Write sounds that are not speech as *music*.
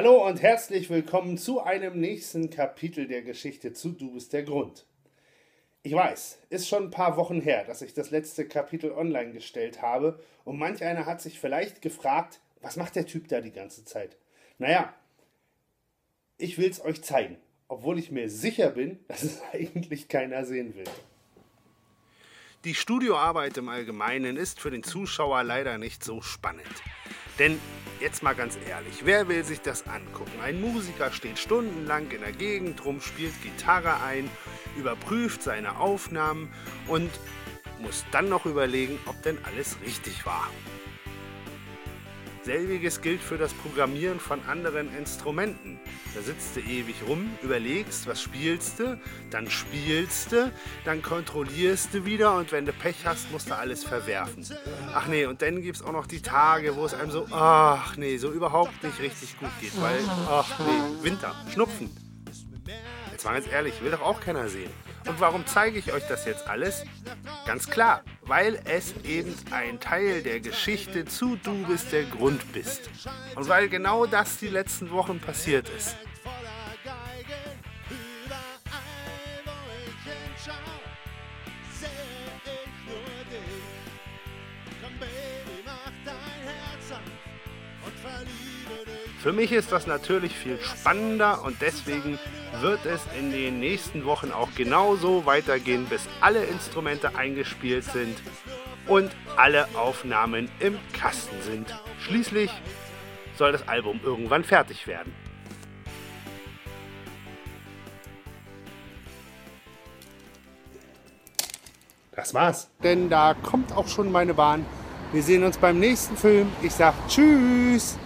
Hallo und herzlich willkommen zu einem nächsten Kapitel der Geschichte zu Du bist der Grund. Ich weiß, ist schon ein paar Wochen her, dass ich das letzte Kapitel online gestellt habe und manch einer hat sich vielleicht gefragt, was macht der Typ da die ganze Zeit? Naja, ich will es euch zeigen, obwohl ich mir sicher bin, *laughs* dass es eigentlich keiner sehen will. Die Studioarbeit im Allgemeinen ist für den Zuschauer leider nicht so spannend. Denn jetzt mal ganz ehrlich, wer will sich das angucken? Ein Musiker steht stundenlang in der Gegend rum, spielt Gitarre ein, überprüft seine Aufnahmen und muss dann noch überlegen, ob denn alles richtig war. Selbiges gilt für das Programmieren von anderen Instrumenten. Da sitzt du ewig rum, überlegst, was spielst du, dann spielst du, dann kontrollierst du wieder und wenn du Pech hast, musst du alles verwerfen. Ach nee, und dann gibt es auch noch die Tage, wo es einem so, ach nee, so überhaupt nicht richtig gut geht, weil, ach nee, Winter, Schnupfen. Jetzt mal ganz ehrlich, will doch auch keiner sehen. Und warum zeige ich euch das jetzt alles? Ganz klar, weil es eben ein Teil der Geschichte zu Du bist der Grund bist. Und weil genau das die letzten Wochen passiert ist. Für mich ist das natürlich viel spannender und deswegen wird es in den nächsten Wochen auch genauso weitergehen, bis alle Instrumente eingespielt sind und alle Aufnahmen im Kasten sind. Schließlich soll das Album irgendwann fertig werden. Das war's. Denn da kommt auch schon meine Bahn. Wir sehen uns beim nächsten Film. Ich sag Tschüss.